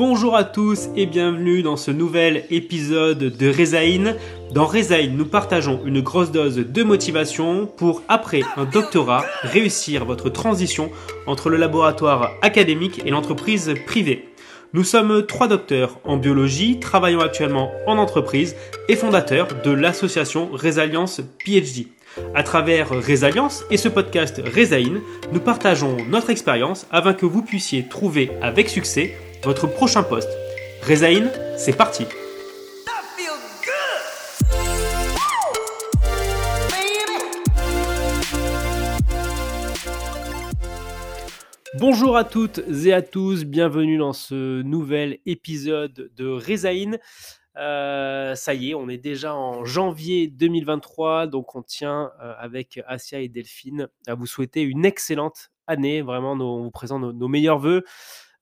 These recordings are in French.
Bonjour à tous et bienvenue dans ce nouvel épisode de Rezaïn. Dans Rezaïn, nous partageons une grosse dose de motivation pour, après un doctorat, réussir votre transition entre le laboratoire académique et l'entreprise privée. Nous sommes trois docteurs en biologie, travaillant actuellement en entreprise et fondateurs de l'association Résalience PhD. À travers Résalience et ce podcast Rezaïn, nous partageons notre expérience afin que vous puissiez trouver avec succès votre prochain poste. Rezaïn, c'est parti Bonjour à toutes et à tous, bienvenue dans ce nouvel épisode de Rezaïn. Euh, ça y est, on est déjà en janvier 2023, donc on tient euh, avec Asia et Delphine à vous souhaiter une excellente année. Vraiment, on vous présente nos, meilleurs voeux.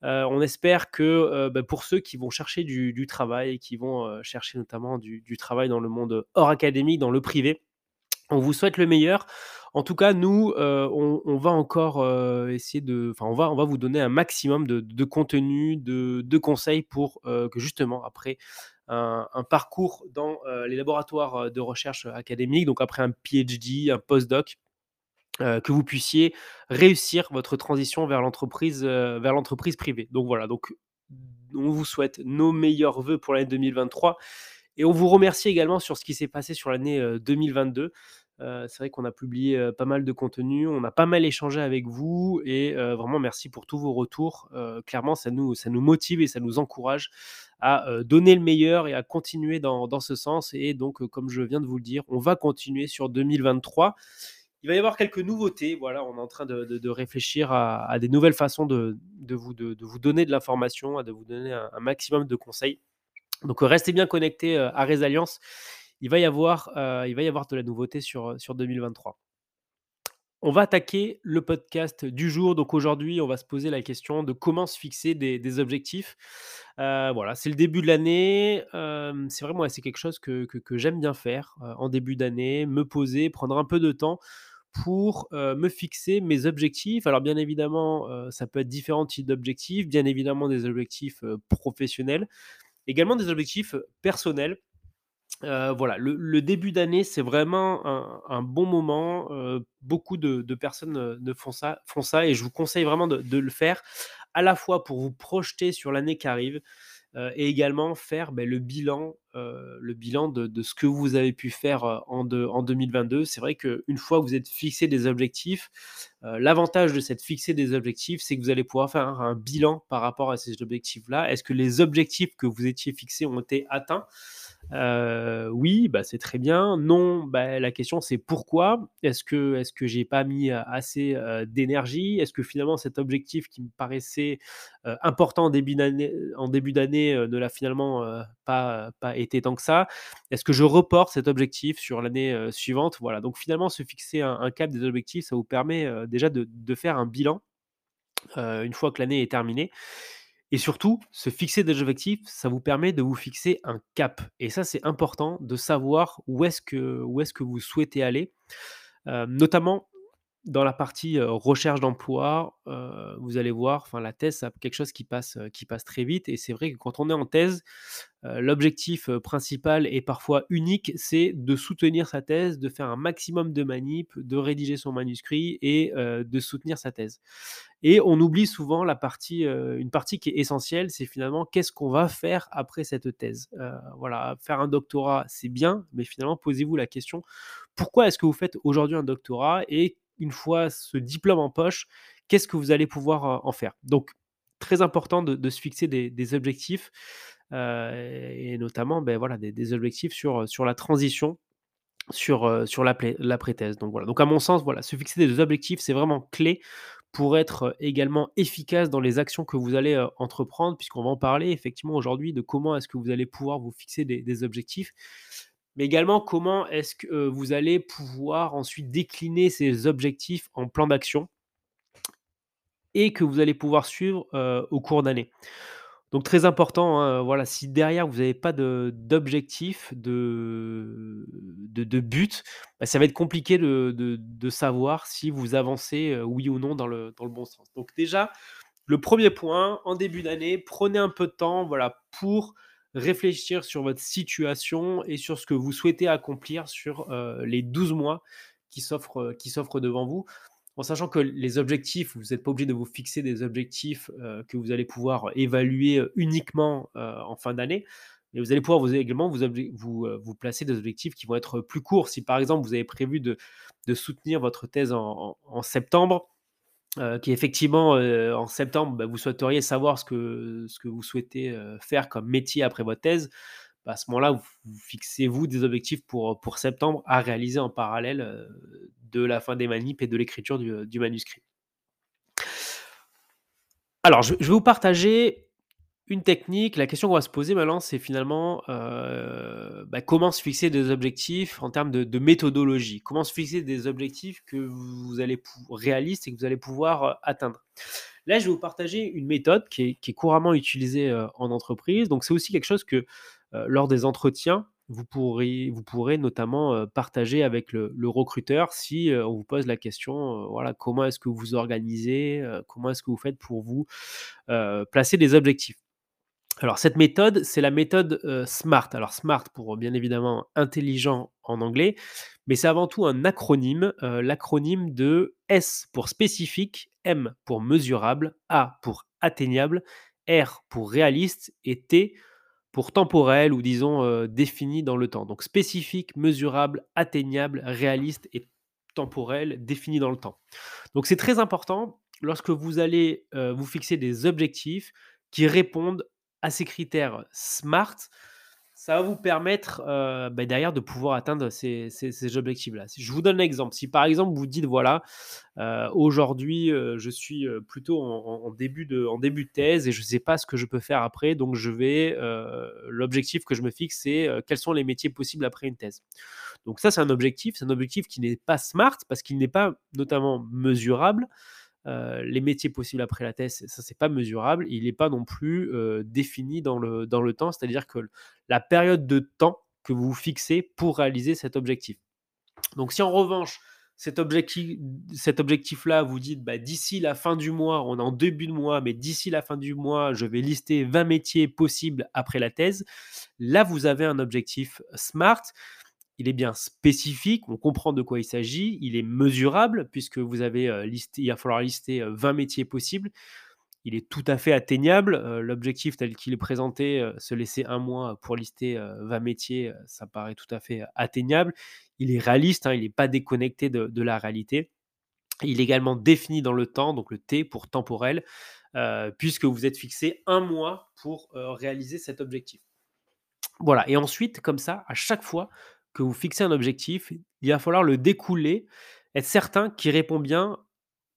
Euh, on espère que bah, pour ceux qui vont chercher du, travail, qui vont chercher notamment du, travail dans le monde hors académique, dans le privé, on vous souhaite le meilleur. En tout cas, nous, on, va encore essayer de, enfin, on va vous donner un maximum de, contenu, de, conseils pour que justement après un, parcours dans les laboratoires de recherche académique, donc après un PhD, un postdoc, que vous puissiez réussir votre transition vers l'entreprise, vers l'entreprise privée. Donc voilà, donc on vous souhaite nos meilleurs voeux pour l'année 2023 et on vous remercie également sur ce qui s'est passé sur l'année 2022. c'est vrai qu'on a publié pas mal de contenu, on a pas mal échangé avec vous et vraiment merci pour tous vos retours. clairement, ça nous, ça nous motive et ça nous encourage à donner le meilleur et à continuer dans, dans ce sens. Et donc, comme je viens de vous le dire, on va continuer sur 2023. Il va y avoir quelques nouveautés. Voilà, on est en train de, réfléchir à, des nouvelles façons de, vous, donner de l'information, de vous donner un, maximum de conseils. Donc, restez bien connectés à Résalliance. Il va y avoir, il va y avoir de la nouveauté sur, sur 2023. On va attaquer le podcast du jour. Donc aujourd'hui, on va se poser la question de comment se fixer des, objectifs. Euh, voilà, c'est le début de l'année. Euh, c'est vraiment c'est quelque chose que, j'aime bien faire euh, en début d'année, me poser, prendre un peu de temps pour me fixer mes objectifs. Alors bien évidemment, ça peut être différents types d'objectifs, bien évidemment des objectifs professionnels, également des objectifs personnels. Voilà, le, début d'année, c'est vraiment un, bon moment. Beaucoup de, personnes ne font ça, font ça et je vous conseille vraiment de, le faire à la fois pour vous projeter sur l'année qui arrive et également faire ben, le bilan, le bilan de, ce que vous avez pu faire en, en 2022. C'est vrai qu'une fois que vous êtes fixé des objectifs, l'avantage de cette fixer des objectifs, c'est que vous allez pouvoir faire un bilan par rapport à ces objectifs-là. Est-ce que les objectifs que vous étiez fixés ont été atteints? Euh, oui, bah, c'est très bien. Non, bah, la question c'est pourquoi? Est-ce que est-ce que j'ai pas mis assez d'énergie? Est-ce que finalement cet objectif qui me paraissait important en début d'année, ne l'a finalement pas, pas été tant que ça? Est-ce que je reporte cet objectif sur l'année suivante? Voilà. Donc finalement, se fixer un, cap des objectifs, ça vous permet déjà de, faire un bilan une fois que l'année est terminée. Et surtout, se fixer des objectifs, ça vous permet de vous fixer un cap. Et ça, c'est important de savoir où est-ce que, vous souhaitez aller. Euh, notamment dans la partie recherche d'emploi, vous allez voir, enfin la thèse, c'est quelque chose qui passe, qui passe très vite. Et c'est vrai que quand on est en thèse, l'objectif principal et parfois unique, c'est de soutenir sa thèse, de faire un maximum de manip, de rédiger son manuscrit et de soutenir sa thèse. Et on oublie souvent la partie, une partie qui est essentielle, c'est finalement qu'est-ce qu'on va faire après cette thèse. voilà, faire un doctorat, c'est bien, mais finalement posez-vous la question pourquoi est-ce que vous faites aujourd'hui un doctorat une fois ce diplôme en poche, qu'est-ce que vous allez pouvoir en faire? Donc, très important de, se fixer des, objectifs et notamment ben, voilà, des, objectifs sur, la transition sur, sur l'après-thèse. Donc voilà. Donc à mon sens, voilà, se fixer des objectifs, c'est vraiment clé pour être également efficace dans les actions que vous allez entreprendre, puisqu'on va en parler effectivement aujourd'hui de comment est-ce que vous allez pouvoir vous fixer des objectifs mais également comment est-ce que vous allez pouvoir ensuite décliner ces objectifs en plan d'action et que vous allez pouvoir suivre au cours d'année? Donc très important, hein, voilà, si derrière vous n'avez pas d'objectif, de, de, de, but, bah, ça va être compliqué de, de, savoir si vous avancez oui ou non dans le, dans le bon sens. Donc déjà, le premier point, en début d'année, prenez un peu de temps voilà, pour réfléchir sur votre situation et sur ce que vous souhaitez accomplir sur euh, les 12 mois qui s'offrent qui s'offrent devant vous. En sachant que les objectifs, vous n'êtes pas obligé de vous fixer des objectifs euh, que vous allez pouvoir évaluer uniquement euh, en fin d'année. Mais vous allez pouvoir également vous, vous, placer des objectifs qui vont être plus courts. Si par exemple vous avez prévu de, soutenir votre thèse en septembre, euh, qui effectivement, euh, en septembre, bah, vous souhaiteriez savoir ce que, ce que vous souhaitez euh, faire comme métier après votre thèse, bah, à ce moment-là, vous, fixez-vous des objectifs pour, pour septembre à réaliser en parallèle de la fin des manips et de l'écriture du, manuscrit. Alors, je, vais vous partager une technique, la question qu'on va se poser maintenant, c'est finalement euh, bah, comment se fixer des objectifs en termes de, méthodologie? Comment se fixer des objectifs que vous allez réalistes et que vous allez pouvoir euh, atteindre? Là, je vais vous partager une méthode qui est, couramment utilisée euh, en entreprise. Donc, c'est aussi quelque chose que lors des entretiens, vous pourrez, notamment partager avec le recruteur si on vous pose la question, voilà, comment est-ce que vous organisez, comment est-ce que vous faites pour vous placer des objectifs? Alors cette méthode, c'est la méthode euh, SMART. Alors SMART pour bien évidemment intelligent en anglais, mais c'est avant tout un acronyme, euh, l'acronyme de S pour spécifique, M pour mesurable, A pour atteignable, R pour réaliste et T pour temporel ou disons euh, défini dans le temps. Donc spécifique, mesurable, atteignable, réaliste et temporel défini dans le temps. Donc c'est très important lorsque vous allez vous fixer des objectifs qui répondent à ces critères SMART, ça va vous permettre euh, bah, derrière de pouvoir atteindre ces, objectifs-là. Je vous donne un exemple. Si par exemple vous dites voilà, euh, aujourd'hui euh, je suis plutôt en, début de, en début de thèse et je ne sais pas ce que je peux faire après, donc je vais l'objectif que je me fixe c'est quels sont les métiers possibles après une thèse. Donc ça c'est un objectif, c'est un objectif qui n'est pas smart parce qu'il n'est pas notamment mesurable. Euh, les métiers possibles après la thèse, ça c'est pas mesurable. Il n'est pas non plus euh, défini dans le, temps, c'est-à-dire que la période de temps que vous fixez pour réaliser cet objectif. Donc si en revanche cet objectif-là, vous dites bah, d'ici la fin du mois, on est en début de mois, mais d'ici la fin du mois, je vais lister 20 métiers possibles après la thèse. Là, vous avez un objectif SMART il est bien spécifique, on comprend de quoi il s'agit, il est mesurable puisque vous avez listé, il va falloir lister 20 métiers possibles. Il est tout à fait atteignable. L'objectif tel qu'il est présenté, se laisser un mois pour lister 20 métiers, ça paraît tout à fait atteignable. Il est réaliste, hein, il n'est pas déconnecté de, la réalité. Il est également défini dans le temps, donc le T pour temporel, puisque vous êtes fixé un mois pour réaliser cet objectif. Voilà, et ensuite, comme ça, à chaque fois, que vous fixez un objectif, il va falloir le découler, être certain qu'il répond bien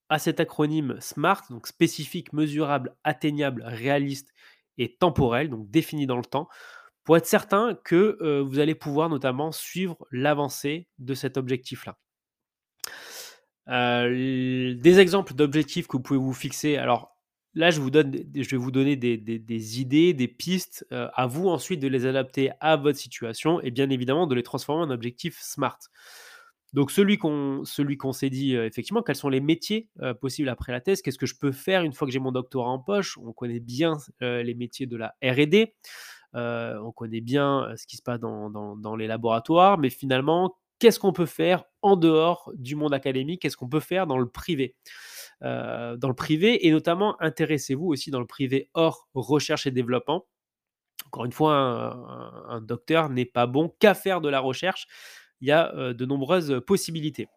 à cet acronyme SMART, donc spécifique, mesurable, atteignable, réaliste et temporel, donc défini dans le temps, pour être certain que euh, vous allez pouvoir notamment suivre l'avancée de cet objectif-là. Euh, des exemples d'objectifs que vous pouvez vous fixer. Alors, Là, je, vais vous donner des, idées, des pistes, euh, à vous ensuite de les adapter à votre situation et bien évidemment de les transformer en objectifs SMART. Donc celui qu'on s'est dit, euh, effectivement, quels sont les métiers euh, possibles après la thèse? Qu'est-ce que je peux faire une fois que j'ai mon doctorat en poche? On connaît bien les métiers de la RD, on connaît bien ce qui se passe dans les laboratoires, mais finalement, qu'est-ce qu'on peut faire en dehors du monde académique? Qu'est-ce qu'on peut faire dans le privé? Euh, dans le privé et notamment intéressez-vous aussi dans le privé hors recherche et développement. Encore une fois, un, docteur n'est pas bon qu'à faire de la recherche. Il y a euh, de nombreuses possibilités.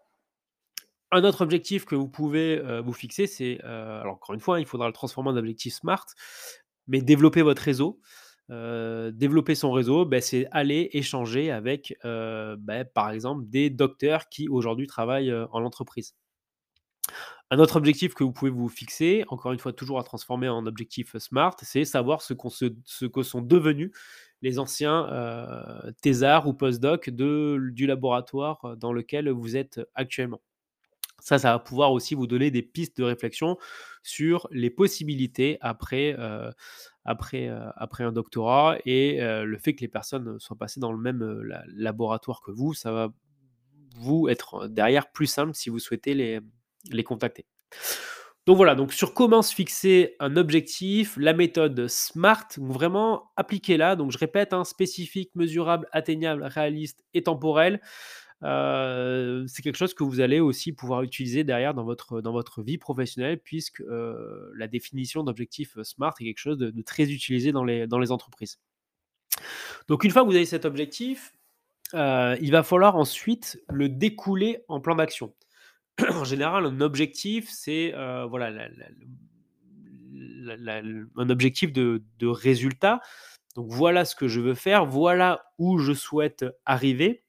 Un autre objectif que vous pouvez euh, vous fixer, c'est, alors encore une fois, il faudra le transformer en objectif SMART, mais développer votre réseau. développer son réseau, ben, c'est aller échanger avec, ben, par exemple, des docteurs qui aujourd'hui travaillent en entreprise. Un autre objectif que vous pouvez vous fixer, encore une fois, toujours à transformer en objectif SMART, c'est savoir ce, ce, que sont devenus les anciens euh, thésards ou postdocs du laboratoire dans lequel vous êtes actuellement. Ça, ça va pouvoir aussi vous donner des pistes de réflexion sur les possibilités après, euh, après, euh, après un doctorat et le fait que les personnes soient passées dans le même laboratoire que vous, ça va vous être derrière plus simple si vous souhaitez les, les contacter. Donc voilà, donc sur comment se fixer un objectif, la méthode SMART, vraiment appliquez-la. Donc je répète, hein, spécifique, mesurable, atteignable, réaliste et temporel. Euh, c'est quelque chose que vous allez aussi pouvoir utiliser derrière dans votre, dans votre vie professionnelle, puisque euh, la définition d'objectif SMART est quelque chose de, très utilisé dans les, dans les entreprises. Donc une fois que vous avez cet objectif, euh, il va falloir ensuite le découler en plan d'action. En général, un objectif, c'est euh, voilà, un objectif de, résultat. Donc voilà ce que je veux faire, voilà où je souhaite arriver.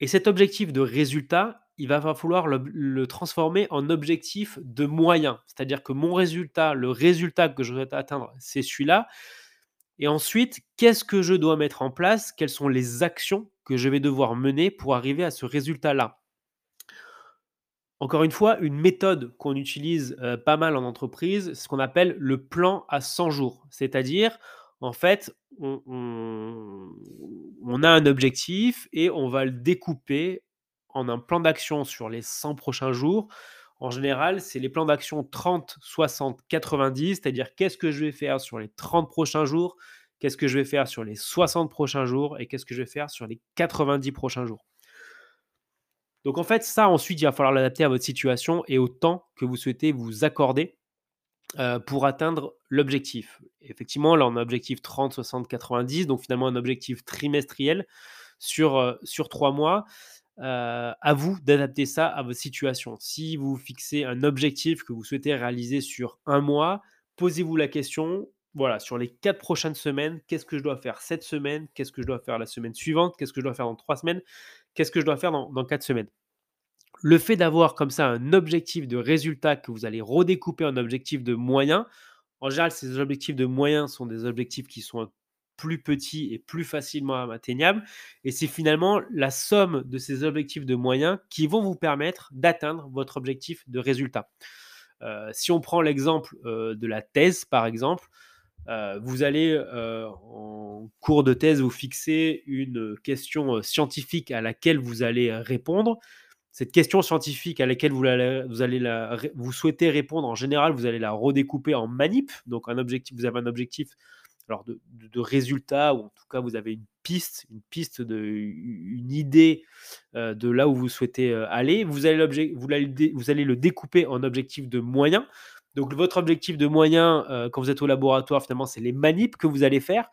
Et cet objectif de résultat, il va falloir le, transformer en objectif de moyen. C'est-à-dire que mon résultat, le résultat que je vais atteindre, c'est celui-là. Et ensuite, qu'est-ce que je dois mettre en place? Quelles sont les actions que je vais devoir mener pour arriver à ce résultat-là? Encore une fois, une méthode qu'on utilise euh, pas mal en entreprise, ce qu'on appelle le plan à 100 jours. C'est-à-dire, en fait, on, on, a un objectif et on va le découper en un plan d'action sur les 100 prochains jours. En général, c'est les plans d'action 30, 60, 90, c'est-à-dire qu'est-ce que je vais faire sur les 30 prochains jours, qu'est-ce que je vais faire sur les 60 prochains jours et qu'est-ce que je vais faire sur les 90 prochains jours. Donc en fait, ça ensuite, il va falloir l'adapter à votre situation et au temps que vous souhaitez vous accorder euh, pour atteindre l'objectif. Effectivement, là, on a un objectif 30, 60, 90, donc finalement un objectif trimestriel sur, euh, sur trois mois. Euh, à vous d'adapter ça à votre situation. Si vous fixez un objectif que vous souhaitez réaliser sur un mois, posez-vous la question, voilà, sur les quatre prochaines semaines, qu'est-ce que je dois faire cette semaine? Qu'est-ce que je dois faire la semaine suivante? Qu'est-ce que je dois faire dans trois semaines? Qu'est-ce que je dois faire dans, quatre semaines? Le fait d'avoir comme ça un objectif de résultat que vous allez redécouper en objectif de moyens, en général, ces objectifs de moyens sont des objectifs qui sont plus petits et plus facilement atteignables. Et c'est finalement la somme de ces objectifs de moyens qui vont vous permettre d'atteindre votre objectif de résultat. Euh, si on prend l'exemple euh, de la thèse, par exemple, vous allez euh, en cours de thèse vous fixer une question euh, scientifique à laquelle vous allez répondre. Cette question scientifique à laquelle vous, allez, vous, souhaitez répondre, en général, vous allez la redécouper en manip. Donc, un objectif, vous avez un objectif alors de, de, résultat, ou en tout cas, vous avez une piste, une piste, de, une idée de là où vous souhaitez aller. Vous allez, vous, allez, vous allez le découper en objectif de moyens. Donc votre objectif de moyen euh, quand vous êtes au laboratoire, finalement, c'est les manips que vous allez faire.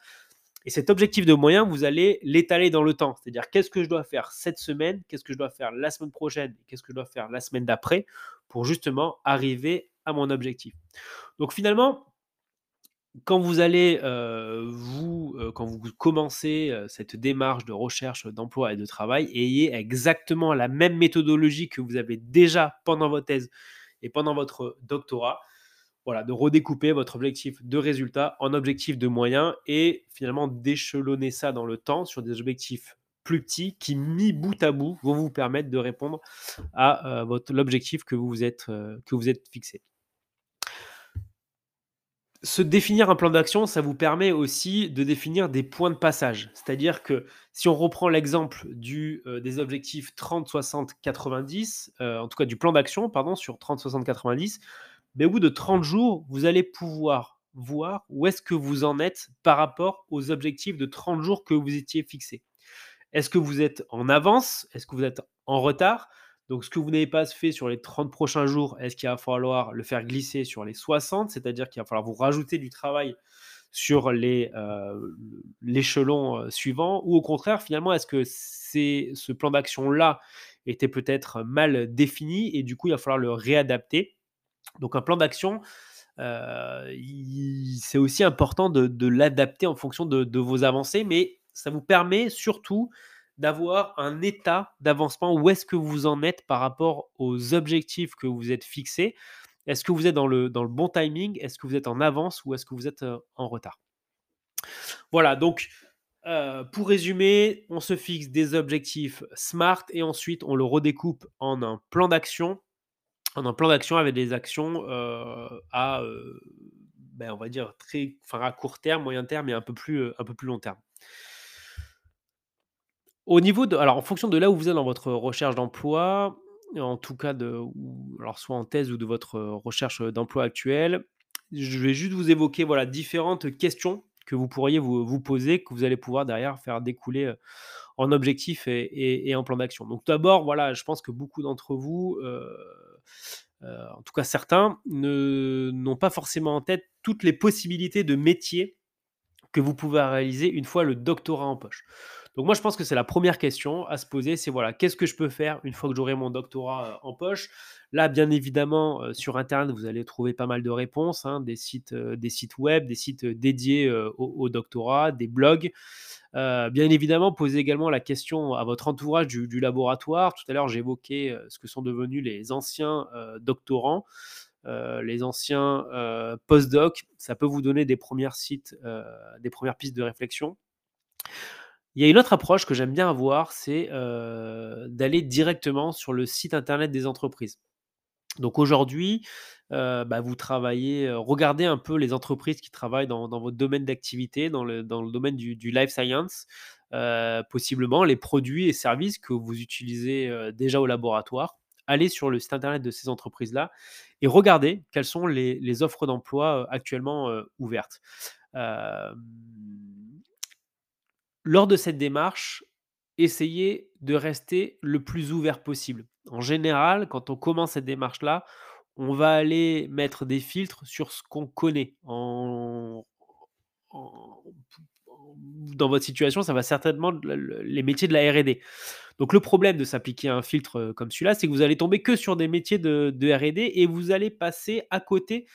Et cet objectif de moyen, vous allez l'étaler dans le temps. C'est-à-dire qu'est-ce que je dois faire cette semaine, qu'est-ce que je dois faire la semaine prochaine, qu'est-ce que je dois faire la semaine d'après pour justement arriver à mon objectif. Donc finalement, quand vous allez euh, vous, euh, quand vous commencez cette démarche de recherche d'emploi et de travail, ayez exactement la même méthodologie que vous avez déjà pendant votre thèse et pendant votre doctorat. Voilà, de redécouper votre objectif de résultat en objectif de moyens et finalement d'échelonner ça dans le temps sur des objectifs plus petits qui, mis bout à bout, vont vous permettre de répondre à euh, l'objectif que, vous êtes, euh, que vous êtes fixé se définir un plan d'action, ça vous permet aussi de définir des points de passage. C'est-à-dire que si on reprend l'exemple euh, des objectifs 30, 60, 90, en tout cas du plan d'action, pardon, sur 30, 60, 90, mais au bout de 30 jours, vous allez pouvoir voir où est-ce que vous en êtes par rapport aux objectifs de 30 jours que vous étiez fixés. Est-ce que vous êtes en avance? Est-ce que vous êtes en retard? Donc, ce que vous n'avez pas fait sur les 30 prochains jours, est-ce qu'il va falloir le faire glisser sur les 60 C'est-à-dire qu'il va falloir vous rajouter du travail sur euh, l'échelon euh, suivant? Ou au contraire, finalement, est-ce que ce plan d'action-là était peut-être mal défini et du coup, il va falloir le réadapter? Donc, un plan d'action, euh, c'est aussi important de, l'adapter en fonction de, vos avancées, mais ça vous permet surtout d'avoir un état d'avancement. Où est-ce que vous en êtes par rapport aux objectifs que vous êtes fixés? Est-ce que vous êtes dans le, dans le bon timing? Est-ce que vous êtes en avance ou est-ce que vous êtes euh, en retard? Voilà, donc euh, pour résumer, on se fixe des objectifs SMART et ensuite on le redécoupe en un plan d'action, en un plan d'action avec des actions euh, à, ben, on va dire très, enfin à court terme, moyen terme et un peu plus, un peu plus long terme. Au niveau de alors en fonction de là où vous êtes dans votre recherche d'emploi, en tout cas de alors soit en thèse ou de votre, recherche, d'emploi actuelle. Je vais juste vous évoquer, voilà, différentes questions que vous pourriez vous vous poser, que vous allez pouvoir derrière faire découler, en objectifs et et en plan d'action. Donc d'abord, voilà, je pense que beaucoup d'entre vous, en tout cas certains, n'ont pas forcément en tête toutes les possibilités de métiers que vous pouvez réaliser une fois le doctorat en poche. Donc moi, je pense que c'est la première question à se poser, c'est voilà, qu'est-ce que je peux faire une fois que j'aurai mon doctorat euh, en poche? Là, bien évidemment, euh, sur Internet, vous allez trouver pas mal de réponses, hein, des, sites, euh, web, des sites dédiés euh, au doctorat, des blogs. Euh, bien évidemment, posez également la question à votre entourage du, laboratoire. Tout à l'heure, j'évoquais euh, ce que sont devenus les anciens euh, doctorants. Les anciens euh, post-doc, ça peut vous donner des premières pistes de réflexion. Il y a une autre approche que j'aime bien avoir, c'est d'aller directement sur le site internet des entreprises. Donc aujourd'hui, heu, bah, vous travaillez, heu, regardez un peu les entreprises qui travaillent dans votre domaine d'activité, dans le domaine du life science, heu, possiblement les produits et services que vous utilisez, déjà au laboratoire. Allez sur le site internet de ces entreprises-là et regardez quelles sont les offres d'emploi, actuellement, ouvertes. Lors de cette démarche, essayez de rester le plus ouvert possible. En général, quand on commence cette démarche-là, on va aller mettre des filtres sur ce qu'on connaît. En dans votre situation, ça va certainement les métiers de la R&D. Donc le problème de s'appliquer à un filtre, heu, comme celui-là, c'est que vous allez tomber que sur des métiers de R&D et vous allez passer à côté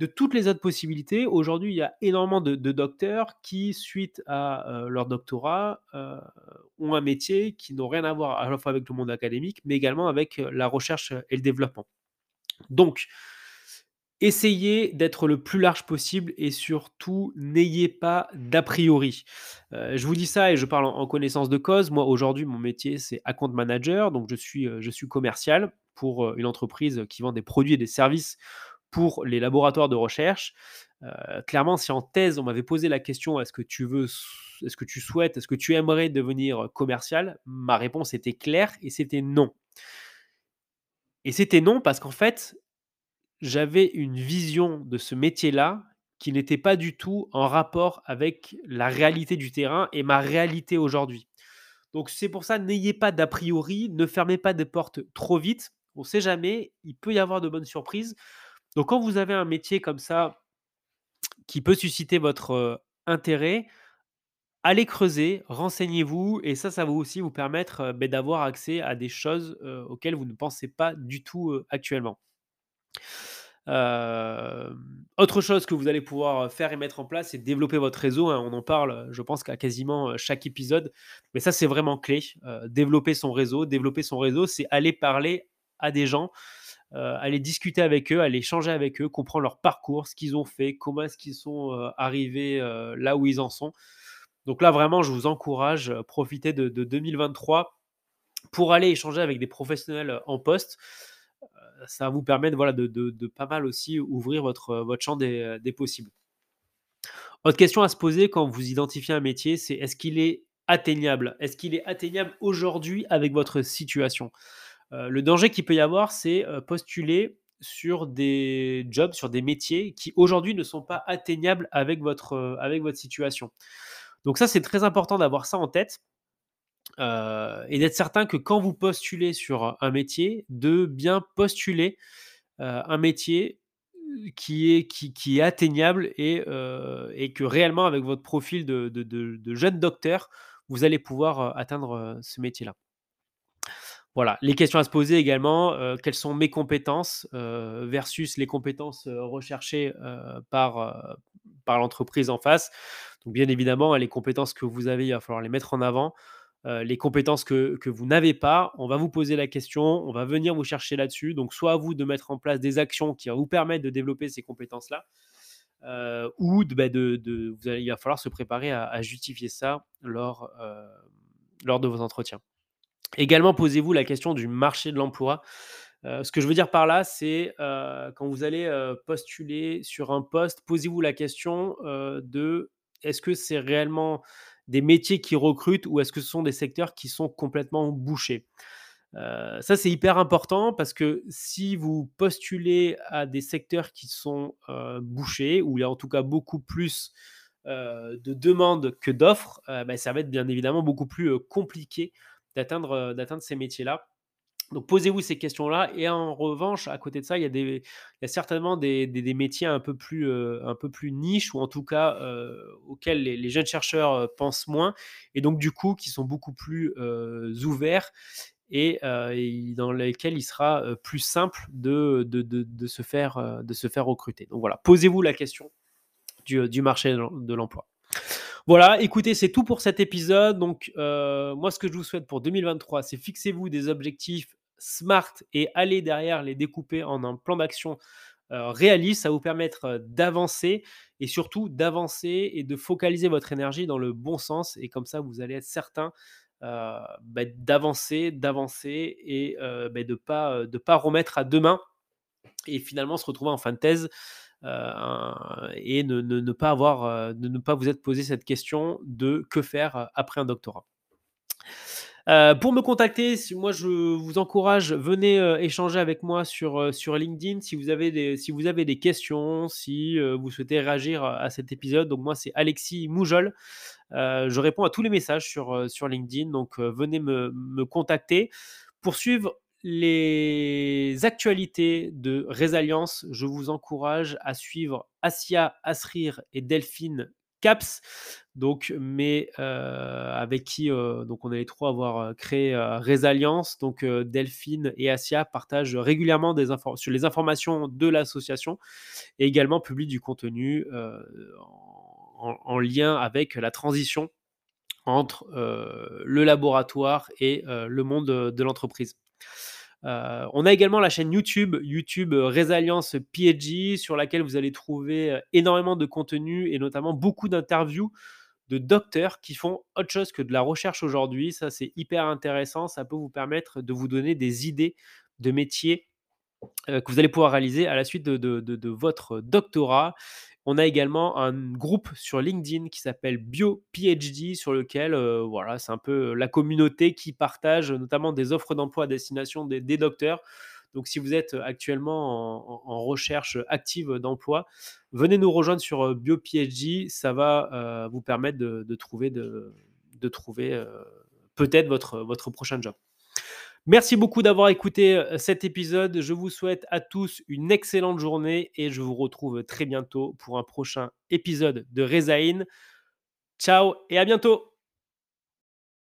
de toutes les autres possibilités. Aujourd'hui, il y a énormément de docteurs qui, suite à, heu, leur doctorat, heu, ont un métier qui n'ont rien à voir à la fois avec le monde académique, mais également avec, heu, la recherche, et le développement. Donc, essayez d'être le plus large possible et surtout n'ayez pas d'a priori. Je vous dis ça et je parle en en connaissance de cause. Moi, aujourd'hui, mon métier, c'est account manager, donc je suis, je suis commercial pour, une entreprise qui vend des produits et des services pour les laboratoires de recherche. Heu, clairement, si en thèse, on m'avait posé la question: «Est-ce que tu veux est-ce que tu souhaites, est-ce que tu aimerais devenir commercial?» ma réponse était claire et c'était non. Et c'était non parce qu'en fait, j'avais une vision de ce métier-là qui n'était pas du tout en rapport avec la réalité du terrain et ma réalité aujourd'hui. Donc c'est pour ça, n'ayez pas d'a priori, ne fermez pas des portes trop vite. On ne sait jamais, il peut y avoir de bonnes surprises. Donc quand vous avez un métier comme ça qui peut susciter votre, intérêt, allez creuser, renseignez-vous et ça, ça va aussi vous permettre, beh, d'avoir accès à des choses, auxquelles vous ne pensez pas du tout, actuellement. Autre chose que vous allez pouvoir, faire et mettre en place, c'est développer votre réseau, hein. On en parle, je pense qu'à quasiment, chaque épisode, mais ça, c'est vraiment clé. Développer son réseau développer son réseau, c'est aller parler à des gens, heu, aller discuter avec eux, aller échanger avec eux, comprendre leur parcours, ce qu'ils ont fait, comment est-ce qu'ils sont, heu, arrivés, heu, là où ils en sont. Donc là, vraiment, je vous encourage, heu, profitez de de 2023 pour aller échanger avec des professionnels, en poste ça va vous permettre voilà, de, de, pas mal aussi ouvrir votre, votre champ des, des possibles. Autre question à se poser quand vous identifiez un métier, c'est est-ce qu'il est atteignable? Est-ce qu'il est atteignable aujourd'hui avec votre situation? Euh, Le danger qu'il peut y avoir, c'est euh, postuler sur des jobs, sur des métiers qui aujourd'hui ne sont pas atteignables avec votre, euh, situation. Donc ça, c'est très important d'avoir ça en tête et d'être certain que quand vous postulez sur un métier, de bien postuler, un métier, qui est qui est atteignable et que réellement avec votre profil de jeune docteur, vous allez pouvoir, atteindre, ce métier-là. Voilà, les questions à se poser également, heu, quelles sont mes compétences, heu, versus les compétences, heu, recherchées, par, l'entreprise en face. Donc bien évidemment, les compétences que vous avez, il va falloir les mettre en avant. Les compétences que vous n'avez pas, on va vous poser la question, on va venir vous chercher là-dessus. Donc soit à vous de mettre en place des actions qui vous permettre de développer ces compétences-là, ou de, bah, de de vous il va falloir se préparer à justifier ça lors de vos entretiens. Également, posez-vous la question du marché de l'emploi. Heu, ce que je veux dire par là, c'est, heu, quand vous allez, heu, postuler sur un poste, posez-vous la question, de est-ce que c'est réellement des métiers qui recrutent ou est-ce que ce sont des secteurs qui sont complètement bouchés? Euh, ça, c'est hyper important parce que si vous postulez à des secteurs qui sont euh, bouchés, où il y a en tout cas beaucoup plus euh, de demandes que d'offres, bah, ça va être bien évidemment beaucoup plus compliqué d'atteindre d'atteindre ces métiers-là. Donc posez-vous ces questions-là. Et en revanche, à côté de ça, il y a, certainement des, métiers un peu plus, un peu plus niches, ou en tout cas auxquels les, jeunes chercheurs pensent moins, et donc du coup qui sont beaucoup plus ouverts et, dans lesquels il sera plus simple de, se faire, recruter. Donc voilà, posez-vous la question du marché de l'emploi. Voilà, écoutez, c'est tout pour cet épisode. Donc, moi, ce que je vous souhaite pour 2023, c'est fixez-vous des objectifs smart et allez derrière les découper en un plan d'action réaliste. Ça va vous permettre d'avancer et surtout d'avancer et de focaliser votre énergie dans le bon sens. Et comme ça, vous allez être certain euh, bah, d'avancer, d'avancer et euh, bah, de ne pas, de pas remettre à demain et finalement se retrouver en fin de thèse euh, et ne, ne, pas avoir, de ne pas vous être posé cette question de que faire après un doctorat. pour me contacter, moi je vous encourage, venez échanger avec moi sur, LinkedIn si vous, avez des, si vous avez des questions, si vous souhaitez réagir à cet épisode. Donc moi c'est Alexis Moujol. Euh, je réponds à tous les messages sur, euh, LinkedIn, donc euh, venez me, me, contacter. Pour suivre les actualités de Résalliance, je vous encourage à suivre Asia, Asrir et Delphine Caps, donc, mais avec qui donc on est les trois à avoir créé Résalliance. Donc Delphine et Asia partagent régulièrement sur les informations de l'association et également publient du contenu en, lien avec la transition entre euh, le laboratoire et euh, le monde de, l'entreprise. Euh, on a également la chaîne YouTube, YouTube Résalience PhD, sur laquelle vous allez trouver énormément de contenu et notamment beaucoup d'interviews de docteurs qui font autre chose que de la recherche aujourd'hui. Ça, c'est hyper intéressant. Ça peut vous permettre de vous donner des idées de métiers que vous allez pouvoir réaliser à la suite de votre doctorat. On a également un groupe sur LinkedIn qui s'appelle BioPhD, sur lequel euh, voilà, c'est un peu la communauté qui partage notamment des offres d'emploi à destination des, docteurs. Donc, si vous êtes actuellement en, recherche active d'emploi, venez nous rejoindre sur euh, BioPhD. Ça va euh, vous permettre de, trouver, peut-être votre prochain job. Merci beaucoup d'avoir écouté euh, cet épisode. Je vous souhaite à tous une excellente journée et je vous retrouve très bientôt pour un prochain épisode de Rezaïn. Ciao et à bientôt